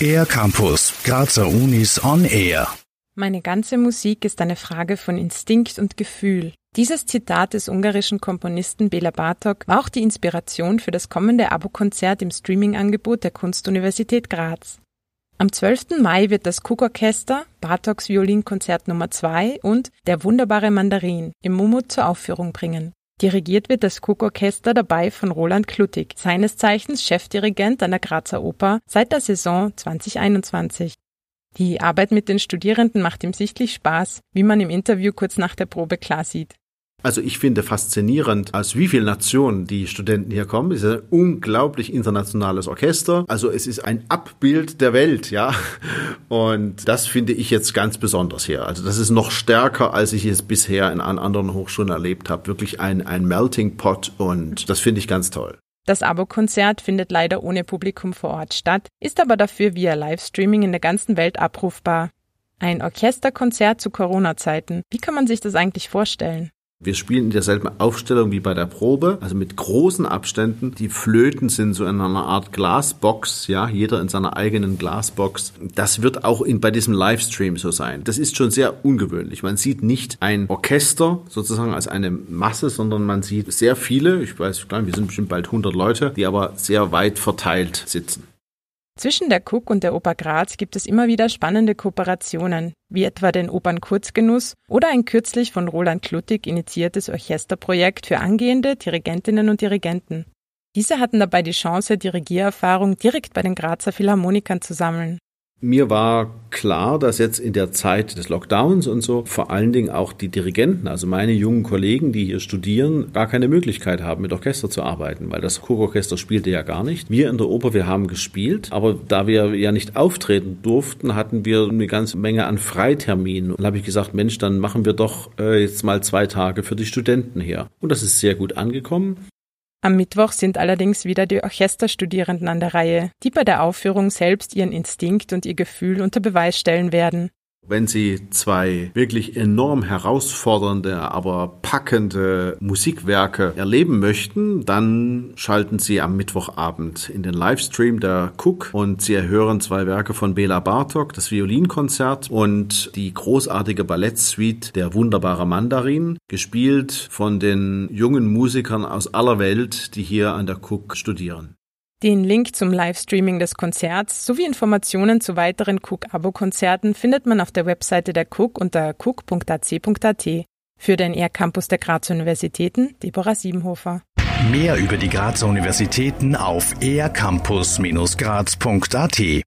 Air Campus, Grazer Unis on Air. Meine ganze Musik ist eine Frage von Instinkt und Gefühl. Dieses Zitat des ungarischen Komponisten Bela Bartok war auch die Inspiration für das kommende Abokonzert im Streaming-Angebot der Kunstuniversität Graz. Am 12. Mai wird das Cook-Orchester, Bartoks Violinkonzert Nummer 2 und Der wunderbare Mandarin im Mumut zur Aufführung bringen. Dirigiert wird das Cook-Orchester dabei von Roland Kluttig, seines Zeichens Chefdirigent an der Grazer Oper seit der Saison 2021. Die Arbeit mit den Studierenden macht ihm sichtlich Spaß, wie man im Interview kurz nach der Probe klar sieht. Also ich finde faszinierend, aus wie vielen Nationen die Studenten hier kommen. Es ist ein unglaublich internationales Orchester. Also es ist ein Abbild der Welt, ja. Und das finde ich jetzt ganz besonders hier. Also das ist noch stärker, als ich es bisher in anderen Hochschulen erlebt habe. Wirklich ein, ein Melting Pot und das finde ich ganz toll. Das Abo-Konzert findet leider ohne Publikum vor Ort statt, ist aber dafür via Livestreaming in der ganzen Welt abrufbar. Ein Orchesterkonzert zu Corona-Zeiten. Wie kann man sich das eigentlich vorstellen? Wir spielen in derselben Aufstellung wie bei der Probe, also mit großen Abständen. Die Flöten sind so in einer Art Glasbox, ja, jeder in seiner eigenen Glasbox. Das wird auch in, bei diesem Livestream so sein. Das ist schon sehr ungewöhnlich. Man sieht nicht ein Orchester sozusagen als eine Masse, sondern man sieht sehr viele, ich weiß gar nicht, wir sind bestimmt bald 100 Leute, die aber sehr weit verteilt sitzen. Zwischen der Cook und der Oper Graz gibt es immer wieder spannende Kooperationen, wie etwa den Opern Kurzgenuss oder ein kürzlich von Roland Kluttig initiiertes Orchesterprojekt für angehende Dirigentinnen und Dirigenten. Diese hatten dabei die Chance, Dirigiererfahrung direkt bei den Grazer Philharmonikern zu sammeln. Mir war klar, dass jetzt in der Zeit des Lockdowns und so vor allen Dingen auch die Dirigenten, also meine jungen Kollegen, die hier studieren, gar keine Möglichkeit haben, mit Orchester zu arbeiten, weil das Chororchester spielte ja gar nicht. Wir in der Oper, wir haben gespielt, aber da wir ja nicht auftreten durften, hatten wir eine ganze Menge an Freiterminen. Und habe ich gesagt, Mensch, dann machen wir doch äh, jetzt mal zwei Tage für die Studenten her. Und das ist sehr gut angekommen. Am Mittwoch sind allerdings wieder die Orchesterstudierenden an der Reihe, die bei der Aufführung selbst ihren Instinkt und ihr Gefühl unter Beweis stellen werden. Wenn Sie zwei wirklich enorm herausfordernde, aber packende Musikwerke erleben möchten, dann schalten Sie am Mittwochabend in den Livestream der Cook und Sie erhören zwei Werke von Bela Bartok, das Violinkonzert und die großartige Ballettsuite Der wunderbare Mandarin, gespielt von den jungen Musikern aus aller Welt, die hier an der Cook studieren. Den Link zum Livestreaming des Konzerts sowie Informationen zu weiteren Cook-Abo-Konzerten findet man auf der Webseite der Cook unter cook.ac.at. Für den ER-Campus der Grazer Universitäten, Deborah Siebenhofer. Mehr über die Grazer Universitäten auf ercampus-graz.at